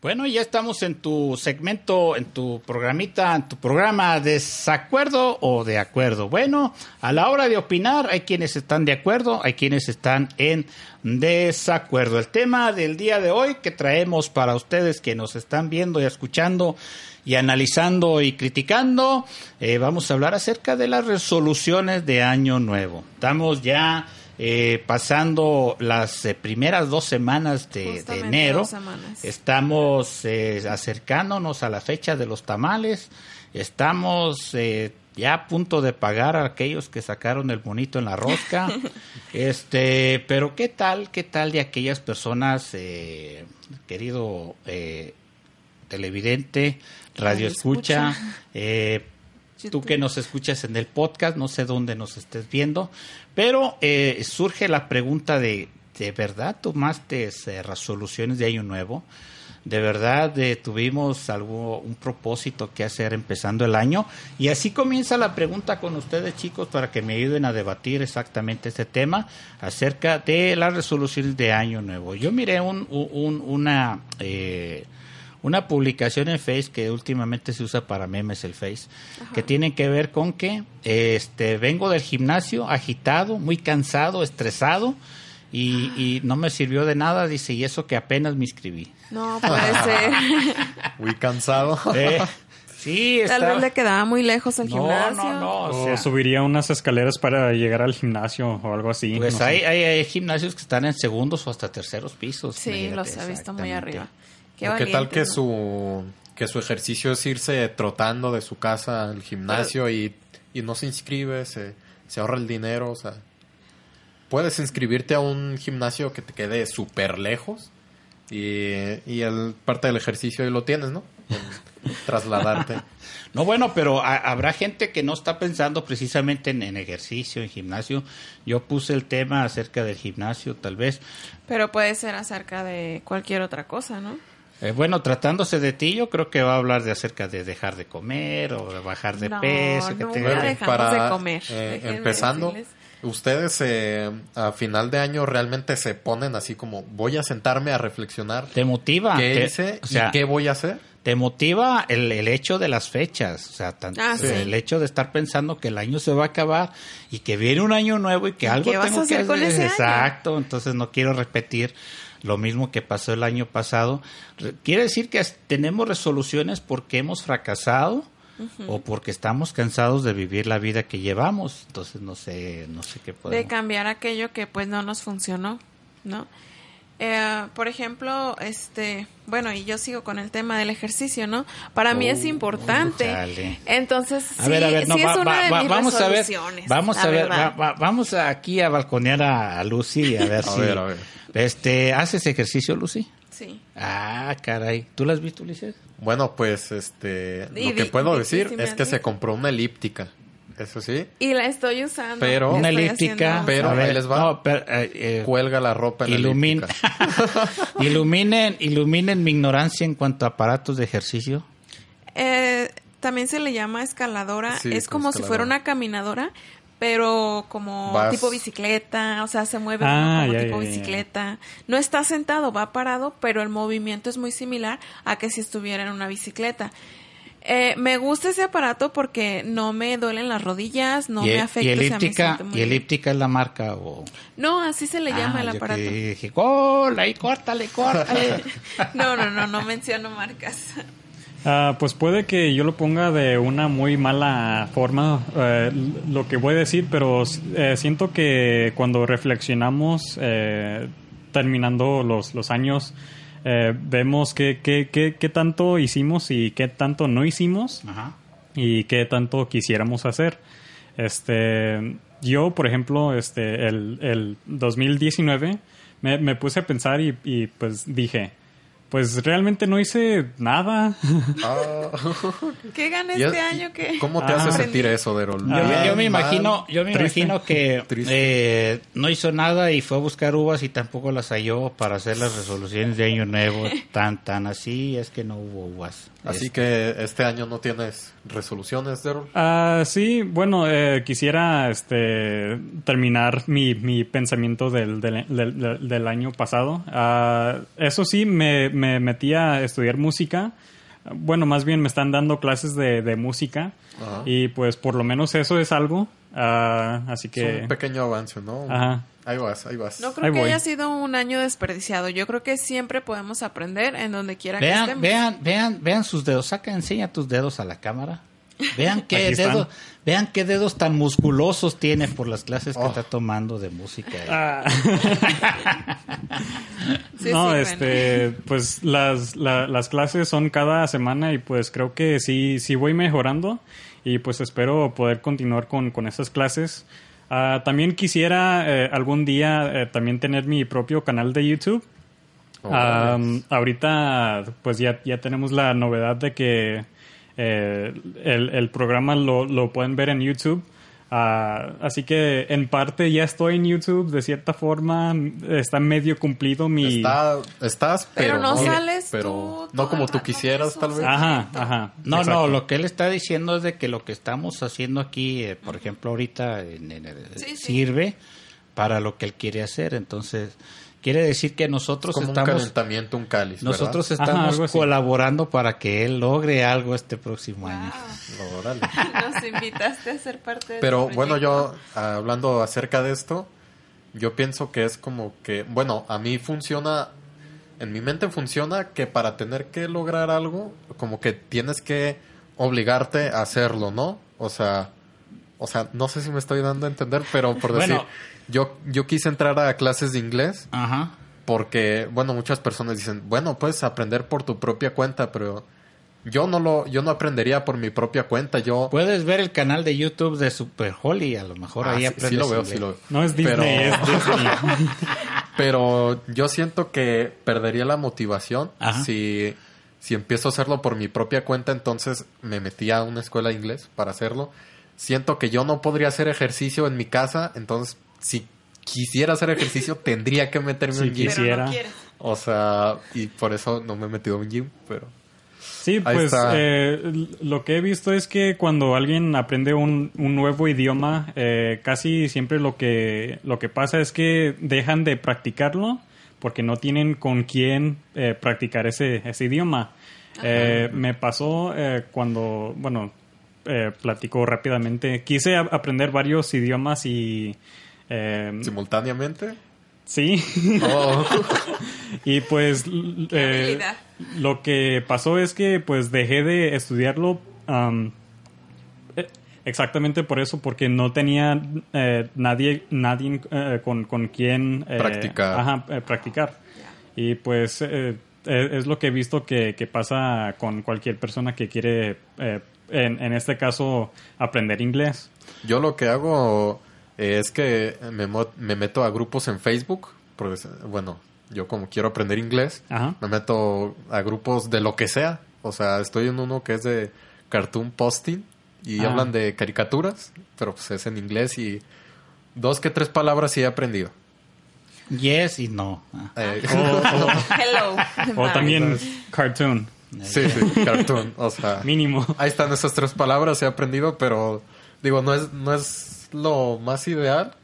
Bueno, ya estamos en tu segmento, en tu programita, en tu programa desacuerdo o de acuerdo. Bueno, a la hora de opinar hay quienes están de acuerdo, hay quienes están en desacuerdo. El tema del día de hoy que traemos para ustedes que nos están viendo y escuchando y analizando y criticando, eh, vamos a hablar acerca de las resoluciones de Año Nuevo. Estamos ya eh, pasando las eh, primeras dos semanas de, enero. Estamos eh, acercándonos a la fecha de los tamales. Estamos ya a punto de pagar a aquellos que sacaron el bonito en la rosca. este, pero qué tal, qué tal de aquellas personas, querido televidente, radio escucha, tú que nos escuchas en el podcast, no sé dónde nos estés viendo, pero eh, surge la pregunta de, ¿de verdad tomaste eh, resoluciones de año nuevo? ¿De verdad eh, tuvimos algo, un propósito que hacer empezando el año? Y así comienza la pregunta con ustedes, chicos, para que me ayuden a debatir exactamente este tema acerca de las resoluciones de año nuevo. Yo miré un, un, una... Eh, una publicación en Face que últimamente se usa para memes el Face, que tiene que ver con que este vengo del gimnasio agitado, muy cansado, estresado y, no me sirvió de nada, dice, y eso que apenas me inscribí. No puede ser. muy cansado. Eh, sí, Tal vez le quedaba muy lejos el gimnasio. No, no, o, subiría unas escaleras para llegar al gimnasio o algo así. Pues hay, hay, gimnasios que están en segundos o hasta terceros pisos. Sí, los he visto muy arriba. Qué, tal que su que su ejercicio es irse trotando de su casa al gimnasio y, no se inscribe, se, ahorra el dinero, o sea, puedes inscribirte a un gimnasio que te quede súper lejos y, y el parte del ejercicio ahí lo tienes, ¿no? trasladarte. No, bueno, pero habrá gente que no está pensando precisamente en, en, ejercicio, en gimnasio. Yo puse el tema acerca del gimnasio, tal vez. Pero puede ser acerca de cualquier otra cosa, ¿no? Eh, bueno, tratándose de ti, yo creo que va a hablar de acerca de dejar de comer o de bajar de peso. No, que te... para, de comer. Eh, empezando, ustedes eh, a final de año realmente se ponen así como voy a sentarme a reflexionar. ¿Te motiva? ¿Qué hice y qué voy a hacer? Te motiva el, el hecho de las fechas, o sea, ah, el hecho de estar pensando que el año se va a acabar y que viene un año nuevo y que algo tengo que hacer. Exacto, entonces no quiero repetir lo mismo que pasó el año pasado. Quiere decir que tenemos resoluciones porque hemos fracasado o porque estamos cansados de vivir la vida que llevamos. Entonces no sé, no sé qué podemos. De cambiar aquello que pues no nos funcionó, ¿no? Eh, por ejemplo, este, bueno, y yo sigo con el tema del ejercicio, ¿no? Para mí es importante. Entonces, sí, es una de mis vamos a ver, vamos a ver, vamos aquí a balconear a, Lucy a ver si, a ver. este, ¿haces ejercicio, Lucy? Sí. Ah, caray, ¿tú la has visto, Ulises? Bueno, pues, este, lo que puedo decir es que se compró una elíptica eso sí. Y la estoy usando. Pero, una elíptica. Pero ahí les va. Eh, eh, Cuelga la ropa en ilumina, iluminen, iluminen mi ignorancia en cuanto a aparatos de ejercicio. Eh, también se le llama escaladora. es como si fuera una caminadora, pero como tipo bicicleta, o sea, se mueve ah, como, tipo bicicleta. No está sentado, va parado, pero el movimiento es muy similar a que si estuviera en una bicicleta. Eh, me gusta ese aparato porque no me duelen las rodillas, no me afecta. ¿Y elíptica, ¿y elíptica es la marca? O... No, así se le llama ah, el aparato. Y dije, ¡Gol! Ahí córtale, córtale. no, no, no, no menciono marcas. Ah, pues puede que yo lo ponga de una muy mala forma, eh, lo que voy a decir, pero eh, siento que cuando reflexionamos terminando los, los años, eh, vemos qué, qué, qué, qué, tanto hicimos y qué tanto no hicimos y qué tanto quisiéramos hacer. Este, yo, por ejemplo, este, el, el 2019 me, me, puse a pensar y, y, pues dije, Pues realmente no hice nada. Ah. ¿Qué gané este año? ¿Qué? ¿Cómo te hace sentir eso, Derol? yo, me imagino, yo me imagino que eh, no hizo nada y fue a buscar uvas y tampoco las halló para hacer las resoluciones de año nuevo tan tan así. Es que no hubo uvas. Así este. que este año no tienes resoluciones, Derol. Ah, sí, bueno, eh, quisiera este terminar mi, mi pensamiento del, del, del, año pasado. Ah, eso sí, me me metí a estudiar música. Bueno, más bien me están dando clases de, música y pues por lo menos eso es algo. Ah, así que... Es un pequeño avance, ¿no? Ahí vas, ahí vas. No creo que haya sido un año desperdiciado. Yo creo que siempre podemos aprender en donde quiera que estemos. Vean, vean, vean sus dedos. Saca, enseña tus dedos a la cámara. Vean qué dedos, vean qué dedos tan musculosos tiene por las clases que oh. está tomando de música. Ah. no, este, pues las, las clases son cada semana y pues creo que sí, sí voy mejorando y pues espero poder continuar con, con esas clases. Ah, también quisiera eh, algún día eh, también tener mi propio canal de YouTube. Oh, ahorita pues ya, ya tenemos la novedad de que eh, el, el, programa lo, lo, pueden ver en YouTube. Ah, así que en parte ya estoy en YouTube, de cierta forma está medio cumplido mi... estás, pero, no, sales pero no como tú quisieras tal vez. Ajá, ajá. No, no, lo que él está diciendo es de que lo que estamos haciendo aquí, eh, por ejemplo, ahorita sirve para lo que él quiere hacer. Entonces, Quiere decir que nosotros como estamos. Un calentamiento, un cáliz. Nosotros estamos colaborando para que él logre algo este próximo año. Nos invitaste a ser parte de Pero bueno, yo hablando acerca de esto, yo pienso que es como que, bueno, a mí funciona, en mi mente funciona que para tener que lograr algo, como que tienes que obligarte a hacerlo, ¿no? O sea, o sea, no sé si me estoy dando a entender, pero por decir, yo, yo quise entrar a clases de inglés. Ajá. Porque, bueno, muchas personas dicen, bueno, puedes aprender por tu propia cuenta, pero yo no lo, yo no aprendería por mi propia cuenta. Yo puedes ver el canal de YouTube de Super Holly, a lo mejor ah, ahí aprendes. Sí lo veo, sí lo veo. No es Disney, pero, es Disney. pero yo siento que perdería la motivación si si empiezo a hacerlo por mi propia cuenta, entonces me metí a una escuela de inglés para hacerlo. Siento que yo no podría hacer ejercicio en mi casa, entonces si quisiera hacer ejercicio, tendría que meterme en un gym. Quisiera. o sea, y por eso no me he metido en un gym, pero... Sí, pues eh, lo que he visto es que cuando alguien aprende un, nuevo idioma, eh, casi siempre lo que, lo que pasa es que dejan de practicarlo porque no tienen con quién eh, practicar ese, ese idioma. me pasó cuando, bueno, platico rápidamente, quise aprender varios idiomas y Em, ¿Simultáneamente? Sí. Oh. y pues eh, lo que pasó es que pues dejé de estudiarlo eh, exactamente por eso, porque no tenía eh, nadie, nadie con, con, quien practicar. practicar. Y pues e, es lo que he visto que, que, pasa con cualquier persona que quiere, en, en este caso, aprender inglés. Yo lo que hago es que me, me, meto a grupos en Facebook, porque, bueno, yo como quiero aprender inglés, me meto a grupos de lo que sea. O sea, estoy en uno que es de cartoon posting y ah. hablan de caricaturas, pero pues es en inglés y dos que tres palabras sí he aprendido. Yes y no. Eh, o, Hello. O también cartoon. Sí, sí, cartoon. O sea, mínimo. Ahí están esas tres palabras, he aprendido, pero digo, no es, no es lo más ideal,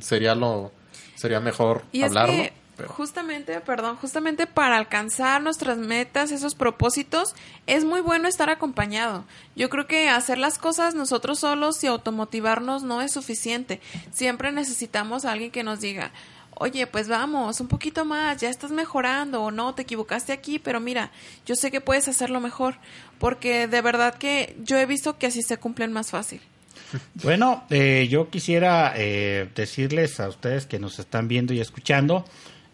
sería lo sería mejor hablarlo. Justamente, perdón, justamente para alcanzar nuestras metas, esos propósitos, es muy bueno estar acompañado. Yo creo que hacer las cosas nosotros solos y automotivarnos no es suficiente. Siempre necesitamos a alguien que nos diga, oye, pues vamos, un poquito más, ya estás mejorando o no, te equivocaste aquí, pero mira, yo sé que puedes hacerlo mejor, porque de verdad que yo he visto que así se cumplen más fácil. Bueno, eh, yo quisiera eh, decirles a ustedes que nos están viendo y escuchando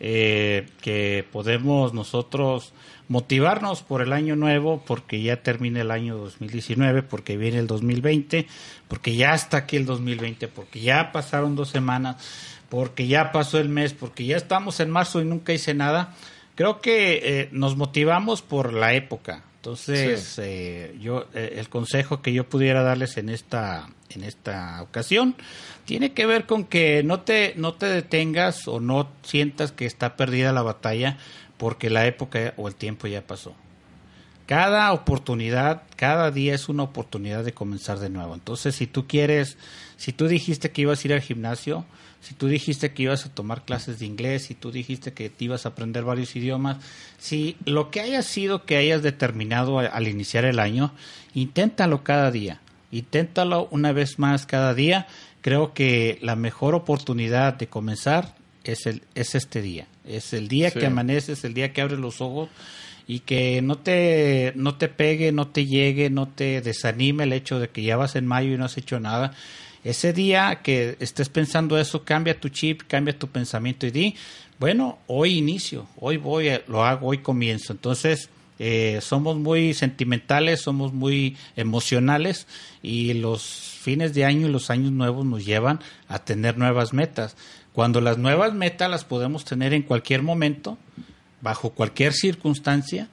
eh, que podemos nosotros motivarnos por el año nuevo, porque ya termina el año 2019, porque viene el 2020, porque ya está aquí el 2020, porque ya pasaron dos semanas, porque ya pasó el mes, porque ya estamos en marzo y nunca hice nada. creo que eh, nos motivamos por la época. Entonces, eh, yo eh, el consejo que yo pudiera darles en esta en esta ocasión tiene que ver con que no te no te detengas o no sientas que está perdida la batalla porque la época o el tiempo ya pasó. Cada oportunidad, cada día es una oportunidad de comenzar de nuevo. Entonces, si tú quieres, si tú dijiste que ibas a ir al gimnasio, si tú dijiste que ibas a tomar clases de inglés, si tú dijiste que te ibas a aprender varios idiomas, si lo que haya sido que hayas determinado al iniciar el año, inténtalo cada día, inténtalo una vez más cada día. Creo que la mejor oportunidad de comenzar es, el, es este día. Es el día que amaneces, el día que abres los ojos y que no te, no te pegue, no te llegue, no te desanime el hecho de que ya vas en mayo y no has hecho nada ese día que estés pensando eso, cambia tu chip, cambia tu pensamiento y di, bueno, hoy inicio, hoy voy, lo hago, hoy comienzo. Entonces, eh, somos muy sentimentales, somos muy emocionales y los fines de año y los años nuevos nos llevan a tener nuevas metas. Cuando las nuevas metas las podemos tener en cualquier momento, bajo cualquier circunstancia,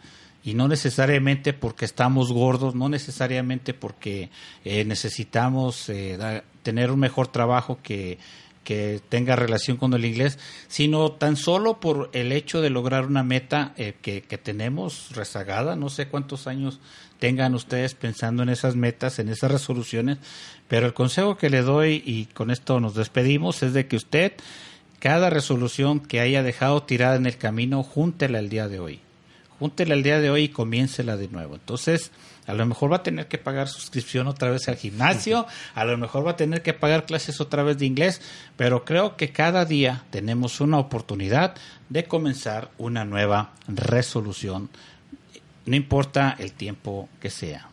y no necesariamente porque estamos gordos, no necesariamente porque eh, necesitamos eh, tener un mejor trabajo que, que tenga relación con el inglés, sino tan solo por el hecho de lograr una meta eh, que, que, tenemos rezagada. No sé cuántos años tengan ustedes pensando en esas metas, en esas resoluciones, pero el consejo que le doy, y con esto nos despedimos, es de que usted, cada resolución que haya dejado tirada en el camino, júntela el día de hoy júntela el día de hoy y comiéncela de nuevo. Entonces, a lo mejor va a tener que pagar suscripción otra vez al gimnasio, a lo mejor va a tener que pagar clases otra vez de inglés, pero creo que cada día tenemos una oportunidad de comenzar una nueva resolución, no importa el tiempo que sea.